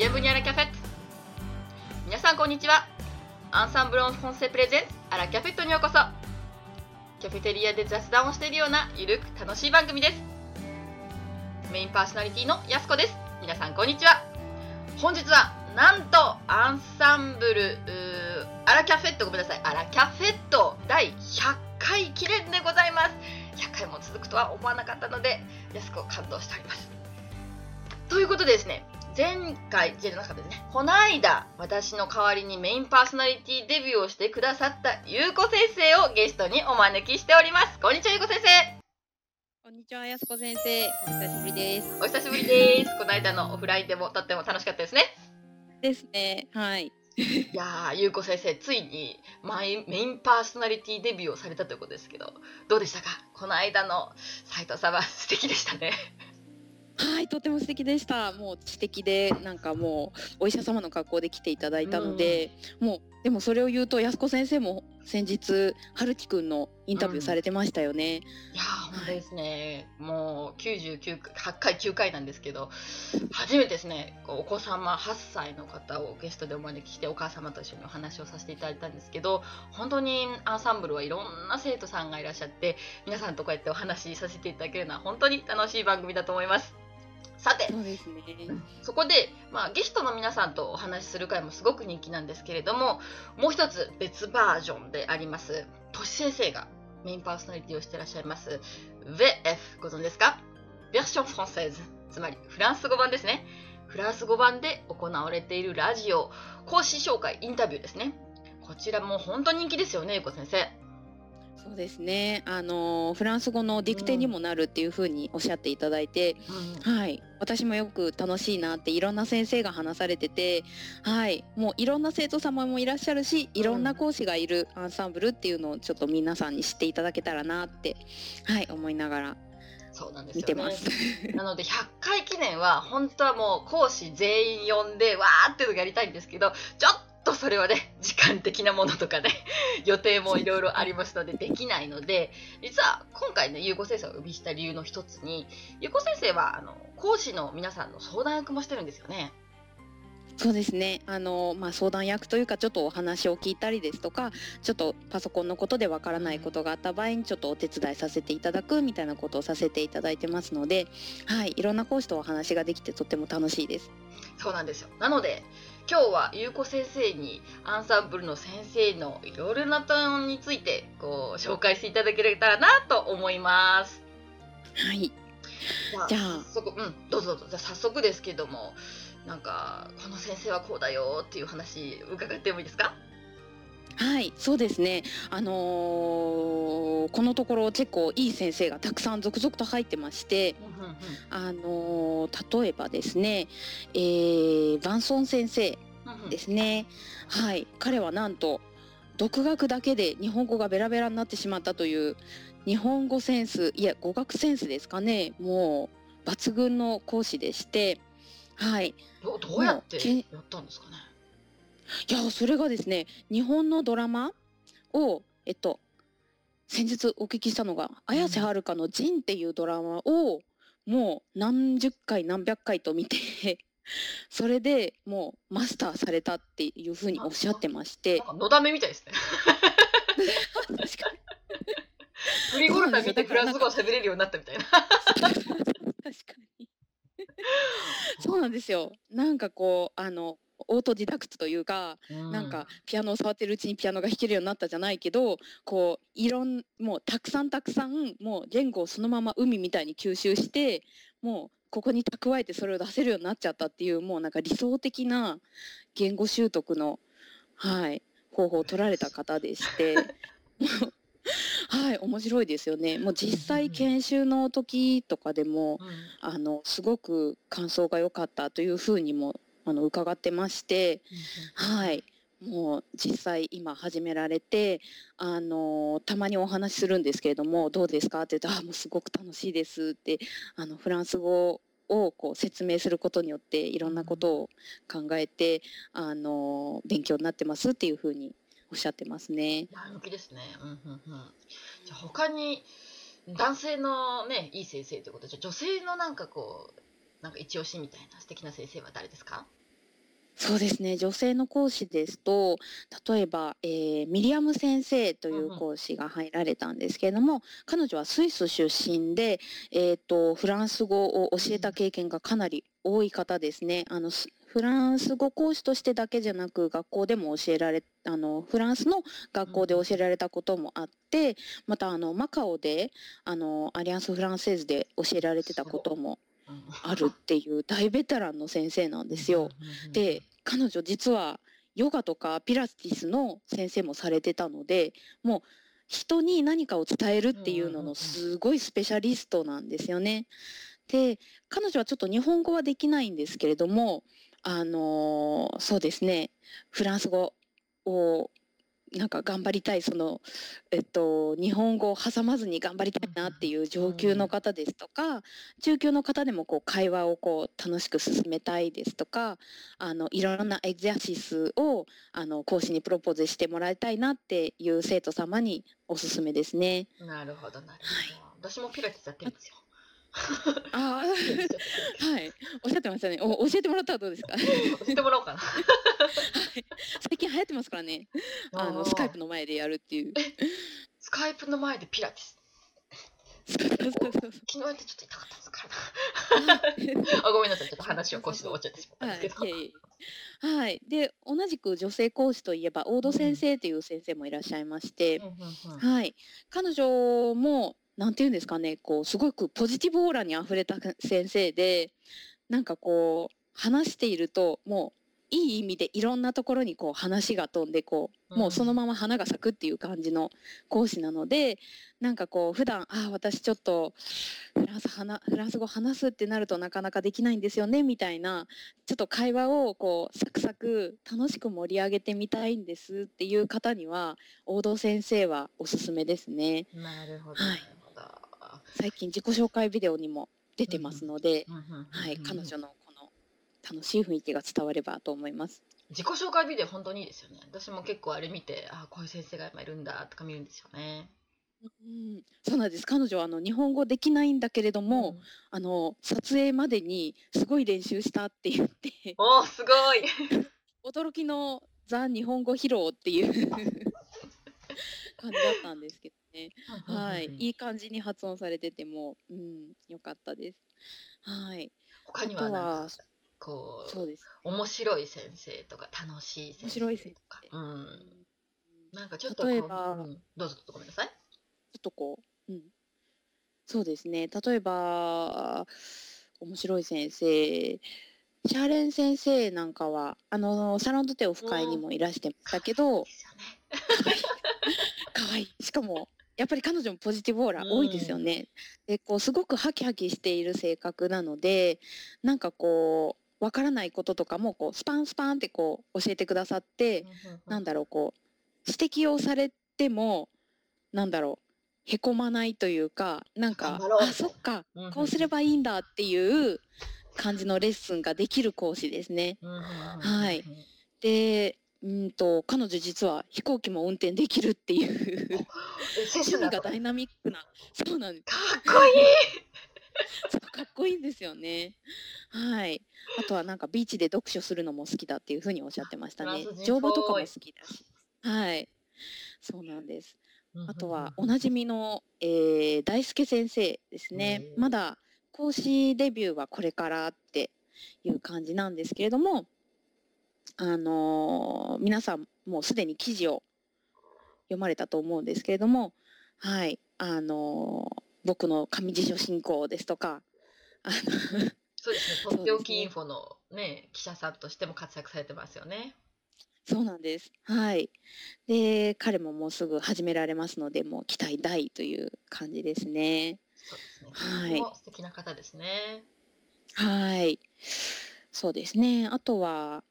ビアブニアラキャフェット皆さんこんにちは。アンサンブロンフォンセプレゼンツアラキャフェットにようこそ。キャフェテリアで雑談をしているようなゆるく楽しい番組です。メインパーソナリティのやすこです。皆さんこんにちは。本日はなんとアンサンブルアラキャフェットごめんなさい。アラキャフェット第100回記念でございます。100回も続くとは思わなかったのでやすこ感動しております。ということでですね前回じゃなかったですねこの間私の代わりにメインパーソナリティデビューをしてくださったゆうこ先生をゲストにお招きしておりますこんにちはゆうこ先生こんにちは、やすこ先生。お久しぶりです。お久しぶりですこの間のオフラインでもとっても楽しかったですねですね。はい。いやーゆうこ先生ついにマイメインパーソナリティデビューをされたということですけどどうでしたかこの間の斉藤さんは素敵でしたねはい、とても素敵でした。もう知的で、なんかもうお医者様の格好で来ていただいたので、もうでもそれを言うと、やすこ先生も先日春樹くんのインタビューされてましたよね。いやー本当ですね、もう99回8回9回なんですけど初めてですねお子様8歳の方をゲストでお招きしてお母様と一緒にお話をさせていただいたんですけど本当にアンサンブルはいろんな生徒さんがいらっしゃって皆さんとこうやってお話しさせていただけるのは本当に楽しい番組だと思いますさて。そうですね。そこで、まあ、ゲストの皆さんとお話しする回もすごく人気なんですけれどももう一つ別バージョンでありますとし先生がメインパーソナリティをしていらっしゃいます VF ご存知ですか？ベーションフランセーズつまりフランス語版ですね。フランス語版で行われているラジオ講師紹介インタビューですね。こちらも本当に人気ですよねゆうこ先生そうですね。あのフランス語のディクテにもなるっていう風におっしゃっていただいて、はい、私もよく楽しいなっていろんな先生が話されてて、はい、もういろんな生徒様もいらっしゃるし、いろんな講師がいるアンサンブルっていうのをちょっと皆さんに知っていただけたらなって、はい、思いながらそうなんですよね見てます。なので100回記念は本当はもう講師全員呼んでわーっていうのがやりたいんですけどちょっとそれはね時間的なものとかね 予定もいろいろありますのでできないので実は今回ね優子先生をお呼びした理由の一つに優子先生はあの講師の皆さんの相談役もしてるんですよね。そうですね。あのまあ相談役というかちょっとお話を聞いたりですとか、ちょっとパソコンのことでわからないことがあった場合にちょっとお手伝いさせていただくみたいなことをさせていただいてますので、はい、いろんな講師とお話ができてとっても楽しいです。そうなんですよなので今日は優子先生にアンサンブルの先生のいろいろな点についてこう紹介していただけたらなと思います。はい。じゃあじゃあ早速うんどうぞどうぞじゃあ早速ですけどもなんかこの先生はこうだよっていう話伺ってもいいですか？はい、そうですね。あのーこのところ結構いい先生がたくさん続々と入ってまして、あのー例えばですね、えー、バンソン先生ですね。はい、彼はなんと独学だけで日本語がベラベラになってしまったという日本語センスいや語学センスですかね。もう抜群の講師でして、はい。どどうやってやったんですかねいやそれがですね日本のドラマをえっと先日お聞きしたのが綾瀬はるかの「ジン」っていうドラマをもう何十回何百回と見て それでもうマスターされたっていうふうにおっしゃってまして。のだめみたいですね。確かに。フリーゴルタ見てフランス語が喋れるようになったみたいな。確かに。そうなんですよ。なんかこうあのオートディダクトというかなんかピアノを触ってるうちにピアノが弾けるようになったじゃないけどこういろんもうたくさんたくさんもう言語をそのまま海みたいに吸収してもうここに蓄えてそれを出せるようになっちゃったっていうもうなんか理想的な言語習得の、はい、方法を取られた方でして。はい面白いですよねもう実際研修の時とかでもうんあのすごく感想が良かったというふうにもあの伺ってましてはい。もう実際今始められて、あのたまにお話しするんですけれどもどうですかって言うとあもうすごく楽しいですってあのフランス語をこう説明することによっていろんなことを考えて、あの勉強になってますっていうふうにおっしゃってますね。前向きですね。うんうんうん。じゃ他に男性のねいい先生ということでじゃ女性のなんかこうなんか一押しみたいな素敵な先生は誰ですか？そうですね。女性の講師ですと、例えば、えーミリアム先生という講師が入られたんですけれども、彼女はスイス出身で、えっと、フランス語を教えた経験がかなり多い方ですね。あの、フランス語講師としてだけじゃなく、学校でも教えられ、あの、フランスの学校で教えられたこともあって、また、あの、マカオで、あの、アリアンス・フランセーズで教えられてたこともあるっていう大ベテランの先生なんですよ。。で彼女実はヨガとかピラティスの先生もされてたのでもう人に何かを伝えるっていうののすごいスペシャリストなんですよね。で彼女はちょっと日本語はできないんですけれどもあのーそうですねフランス語をなんか頑張りたいその、えっと、日本語を挟まずに頑張りたいなっていう上級の方ですとか中級の方でもこう会話をこう楽しく進めたいですとかあのいろんなエグザシスをあの講師にプロポーズしてもらいたいなっていう生徒様におすすめですね。なるほど、なるほど。私もピラティスやってるんですよ。ああ はい。おっしゃってましたね。お教えてもらったらどうですか？教えてもらおうかな。最近流行ってますからね。あのスカイプの前でやるっていう。スカイプの前でピラティス。そうそうそうそう。昨日やってちょっと痛かったですから。な。あ あ、ごめんなさい。ちょっと話を講師で終わっちゃってしまったんはい、ですけど。いえいえ。はい、で同じく女性講師といえば大戸先生という先生もいらっしゃいまして、うん。はい、彼女もなんていうんですかねこうすごくポジティブオーラにあふれた先生でなんかこう話しているともういい意味でいろんなところにこう話が飛んでこうもうそのまま花が咲くっていう感じの講師なのでなんかこう普段ああ私ちょっとフランス話フランス語話すってなるとなかなかできないんですよねみたいなちょっと会話をこうサクサク楽しく盛り上げてみたいんですっていう方には王道先生はおすすめですね。なるほど。はない。最近自己紹介ビデオにも出てますので、うんうんうんうんはい、彼女のこの楽しい雰囲気が伝わればと思います。自己紹介ビデオ本当にいいですよね。私も結構あれ見て、あ、こういう先生が今いるんだとか見るんですよね。うん、そうなんです。彼女はあの日本語できないんだけれども、あの撮影までにすごい練習したって言っておお、すごい。驚きのザ日本語披露っていう 感じだったんですけどね。はい、いい感じに発音されてても、うん、良かったです。はい、他にははなんかこうそうです。面白い先生とか楽しい先生面白い先とか、生。うん、なんかちょっとこう例えばうん。どうぞどうぞごめんなさい。ちょっとこう、うん、そうですね。例えば、面白い先生、シャーレン先生なんかは、あの、サロンドテオフ会にもいらしてましたけど、ですよね。可愛い。しかも、やっぱり彼女もポジティブオーラ多いですよね。で、こう、すごくハキハキしている性格なので、なんかこう、わからないこととかも、こう、スパンスパンってこう、教えてくださって、なんだろうこう指摘をされてもなんだろうへこまないというかなんかあそっかうんうんこうすればいいんだっていう感じのレッスンができる講師ですね。ははい。でうんと彼女実は飛行機も運転できるっていう趣味がダイナミックなそうなんですかっこいい。そうかっこいいんですよね。はい。あとはなんかビーチで読書するのも好きだっていうふうにおっしゃってましたね。乗馬とかも好きだし。はい。そうなんです。あとはおなじみの、えー、大輔先生ですね。うんまだ講師デビューはこれからっていう感じなんですけれども、あのー皆さんもうすでに記事を読まれたと思うんですけれども、はい、あのー僕の上辞書進行ですとか、あのそうですね。とっておきインフォのね記者さんとしても活躍されてますよね。そうなんです。はい。で、彼ももうすぐ始められますので、もう期待大という感じですね。そうですね。はい素敵な方ですね。はい。そうですね。あとは、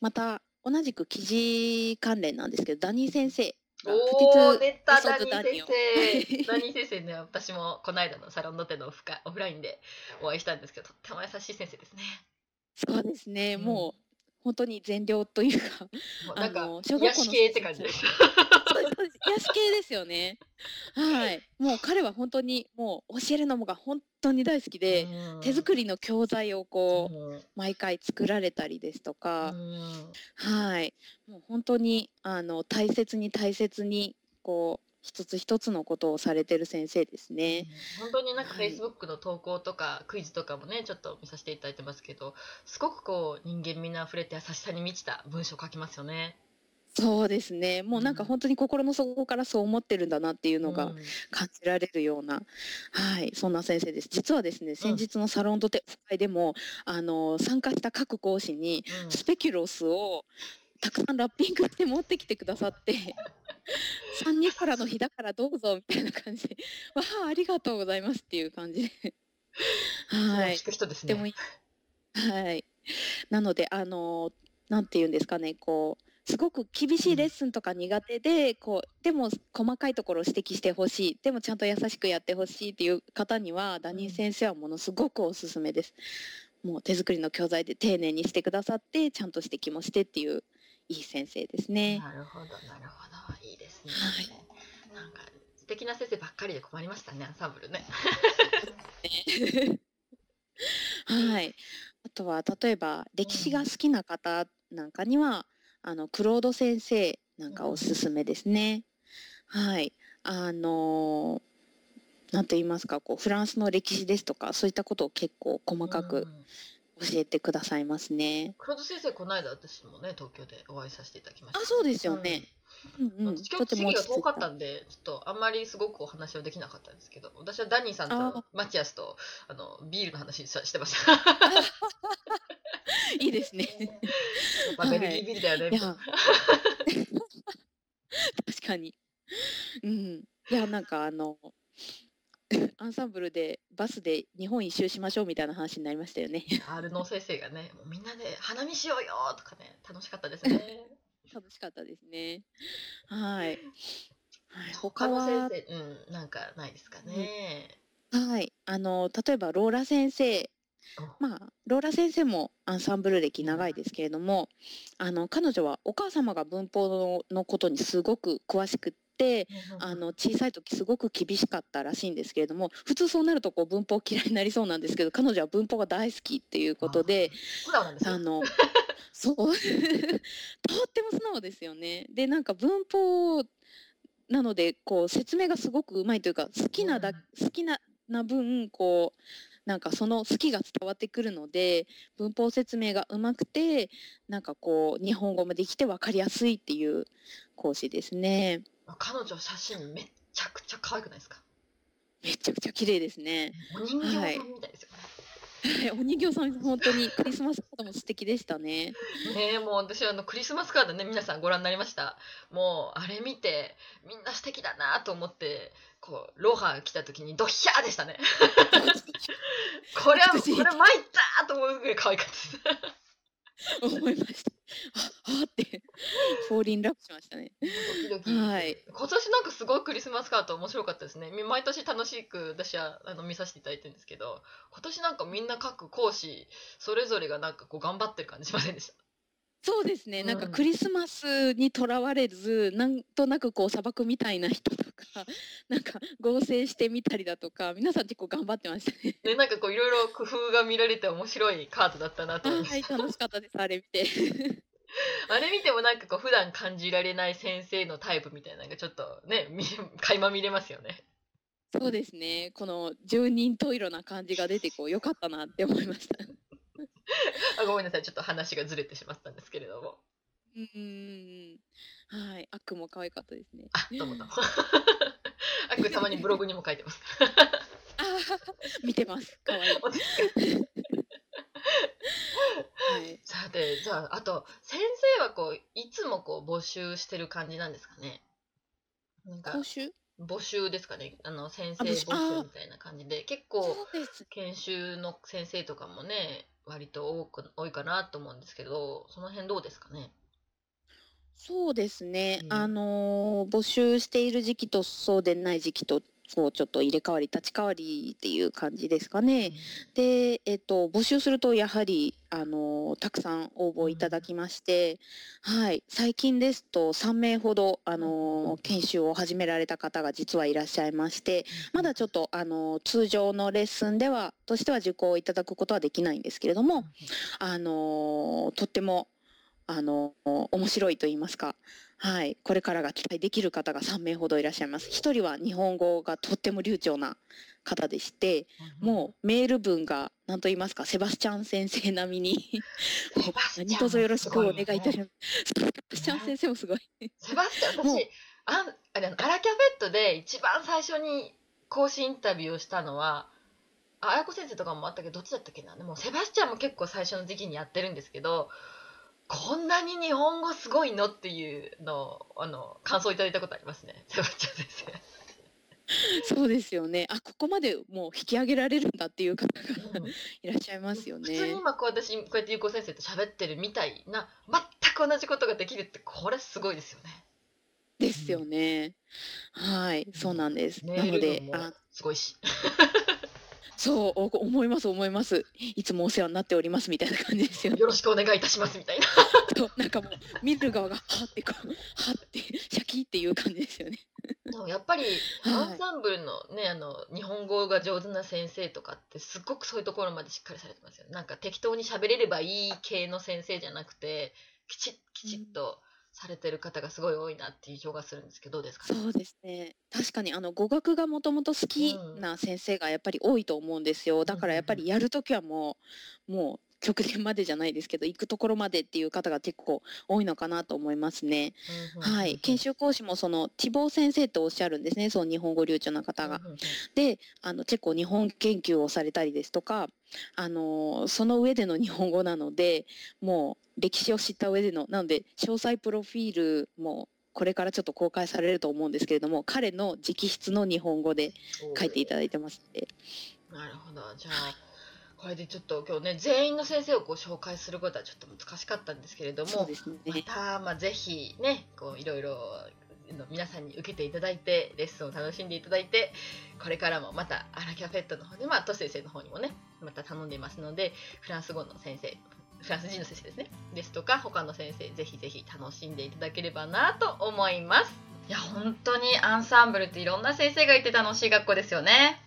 また同じく記事関連なんですけど、ダニー先生ダニー先生。ダニー先生ね、私もこの間のサロンの手のオフ会オフラインでお会いしたんですけど、とっても優しい先生ですね。そうですね。うんもう本当に善良というかもうなんかあの小癒学校のし系って感じです。癒し系ですよね。はい。もう彼は本当にもう教えるのもが本当に大好きで、手作りの教材をこううん毎回作られたりですとうか、んはい。もう本当にあの大切に大切にこう一つ一つのことをされてる先生ですね。本当になんかはい Facebook の投稿とかクイズとかもねちょっと見させていただいてますけどすごくこう人間味のあふれて優しさに満ちた文章を書きますよね。そうですね。もうなんかうん本当に心の底からそう思ってるんだなっていうのがうん感じられるような、はい、そんな先生です。実はですね、先日のサロンドテ会でも、あの参加した各講師にうんスペキュロスをたくさんラッピングして持ってきてくださって、三人からの日だからどうぞみたいな感じで、わあありがとうございますっていう感じで、はいでもいい、はい。なのであのなんて言うんですかね、こう。すごく厳しいレッスンとか苦手で、こうでも細かいところを指摘してほしいでもちゃんと優しくやってほしいっていう方にはダニー先生はものすごくおすすめです。もう手作りの教材で丁寧にしてくださってちゃんと指摘もしてっていういい先生ですね。なるほどなるほどいいですね。はいなんか素敵な先生ばっかりで困りましたねアンサンブルね。はい。あとは例えば歴史が好きな方なんかには、あのクロード先生なんかおすすめですね。はい。あのなんと言いますかこうフランスの歴史ですとかそういったことを結構細かくうん教えてくださいますね。黒田先生この間私もね東京でお会いさせていただきました。あそうですよね。うんうん。うん。私今日席が遠かったんでちょっとあんまりすごくお話はできなかったんですけど私はダニーさんあとマチアスとあのビールの話ししてました。いいですね。まあベルギービールだよね。いや確かに。うん。いやなんかあのアンサンブルでバスで日本一周しましょうみたいな話になりましたよね。アルノ先生がねもうみんなで花見しようよとかね楽しかったですね。楽しかったですね。はい。はい、他の先生うんなんかないですかね。はいあの例えばローラ先生まあローラ先生もアンサンブル歴長いですけれどもあの彼女はお母様が文法ののことにすごく詳しくってあの小さい時すごく厳しかったらしいんですけれども普通そうなるとこう文法嫌いになりそうなんですけど彼女は文法が大好きっていうことで。あの そう とっても素直ですよね。でなんか文法なのでこう説明がすごくうまいというか好きなだ、好きなな分こうなんかその好きが伝わってくるので文法説明がうまくてなんかこう日本語もできて分かりやすいっていう講師ですね。彼女写真めっちゃくちゃ可愛くないですか？めちゃくちゃ綺麗ですね。お人形さんみたいですよね。はいお人形さん本当にクリスマスカードも素敵でしたね。ねえもう私あのクリスマスカードね皆さんご覧になりましたもうあれ見てみんな素敵だなと思ってこうロハ来た時にドヒャーでしたね これはこれ参ったと思うぐらい可愛かったです思いました。ああってフォーリンラブしましたね。ドキドキ、はい。今年なんかすごいクリスマスカード面白かったですね。み毎年楽しく私はあの見させていただいてるんですけど今年なんかみんな各講師それぞれがなんかこう頑張ってる感じしませんでした？そうですね。なんかうんクリスマスにとらわれず、なんとなくこう砂漠みたいな人とか、なんか合成してみたりだとか、皆さん結構頑張ってましたね。でなんかこういろいろ工夫が見られて面白いカードだったなと思いまはい、楽しかったです。あれ見て。あれ見てもなんかこう普段感じられない先生のタイプみたいなのがちょっとね見垣間見れますよね。そうですね。この十人十色な感じが出てこう良かったなって思いました。あ ごめんなさいちょっと話がずれてしまったんですけれども。うん。はい、アックも可愛かったですね。あどうもどうも。あこれたまにブログにも書いてます。あー見てます。可愛い。はい。さてじゃああと先生はこういつもこう募集してる感じなんですかね。なんか講習？募集ですかねあの先生あ募集募集みたいな感じで結構。研修の先生とかもね割と多く多いかなと思うんですけどその辺どうですかね？そうですね、うんあのー募集している時期とそうでない時期とこうちょっと入れ替わり立ち替わりっていう感じですかね。で、えっと、募集するとやはりあのたくさん応募いただきまして、はい、最近ですと3名ほどあの研修を始められた方が実はいらっしゃいましてまだちょっとあの通常のレッスンではとしては受講いただくことはできないんですけれどもあのとってもあの面白いと言いますかはい、これからが期待できる方が3名ほどいらっしゃいます。1人は日本語がとっても流暢な方でして、もうメール文が何と言いますか？セバスチャン先生並みに 何卒よろしくお願いいたします。セバスチャン先生もすごい。セバスチャン私ああれアラキャフェットで一番最初に講師インタビューをしたのはあやこ先生とかもあったけどどっちだったっけな？でもセバスチャンも結構最初の時期にやってるんですけどこんなに日本語すごいのっていうのをあの感想いただいたことありますね、セバスチャン先生。そうですよね。あ、ここまでもう引き上げられるんだっていう方がいらっしゃいますよね。普通に今こう私こうやってゆうこ先生と喋ってるみたいな全く同じことができるってこれすごいですよね。ですよね。はい、そうなんです。なので、あ、すごいし。そう思います思います。いつもお世話になっておりますみたいな感じですよ、よろしくお願いいたしますみたいな。そうなんかもう見る側がはってこうはってシャキっていう感じですよね。でもやっぱりアンサンブルのね、あの日本語が上手な先生とかってすっごくそういうところまでしっかりされてますよね。なんか適当に喋れればいい系の先生じゃなくてきちきちっと、されてる方がすごい多いなっていう印象がするんですけどどうですか、ね、そうですね。確かにあの語学がもともと好きな先生がやっぱり多いと思うんですよ。だからやっぱりやるときはもうもう極限までじゃないですけど行くところまでっていう方が結構多いのかなと思いますね。はい、研修講師もその希望先生とおっしゃるんですねその日本語流暢な方が。であの結構日本研究をされたりですとかあのその上での日本語なのでもう歴史を知った上でのなので詳細プロフィールもこれからちょっと公開されると思うんですけれども彼の直筆の日本語で書いていただいてますなるほど。じゃあこれでちょっと今日ね全員の先生をこう紹介することはちょっと難しかったんですけれども、ね、また、まあ、ぜひねこういろいろ皆さんに受けていただいてレッスンを楽しんでいただいてこれからもまたアラキャフェットの方でまあト先生の方にもねまた頼んでいますのでフランス語の先生フランス人の先生ですね。ですとか他の先生ぜひぜひ楽しんでいただければなと思います。いや本当にアンサンブルっていろんな先生がいて楽しい学校ですよね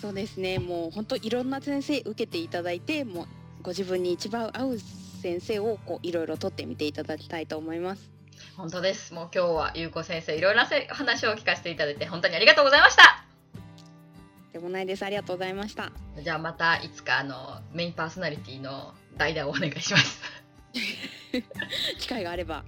そうですね。もう本当いろんな先生受けていただいてもうご自分に一番合う先生をこういろいろ取ってみていただきたいと思います。本当です。もう今日はゆうこ先生いろいろな話を聞かせていただいて本当にありがとうございました。でもないです。ありがとうございました。じゃあまたいつかあのメインパーソナリティの代打をお願いします。機会があれば。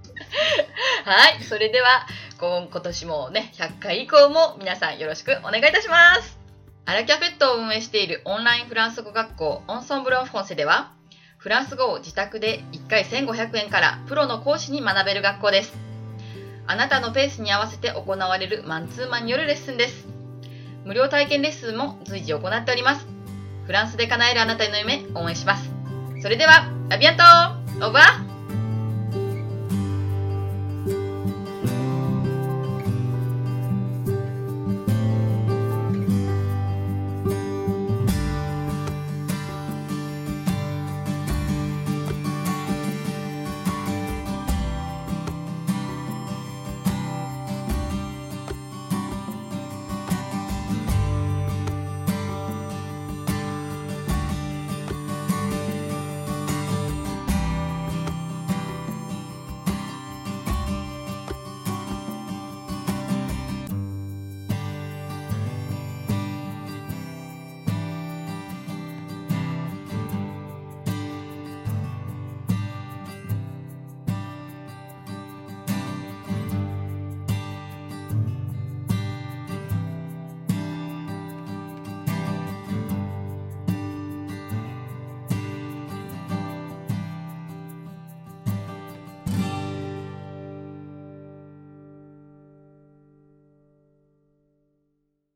はい。それでは今年もね100回以降も皆さんよろしくお願いいたしますアラキャフェットを運営しているオンラインフランス語学校オンソンブロンフォンセではフランス語を自宅で1回1500円からプロの講師に学べる学校です。あなたのペースに合わせて行われるマンツーマンによるレッスンです。無料体験レッスンも随時行っております。フランスで叶えるあなたの夢応援します。それでは、アビアントオーバー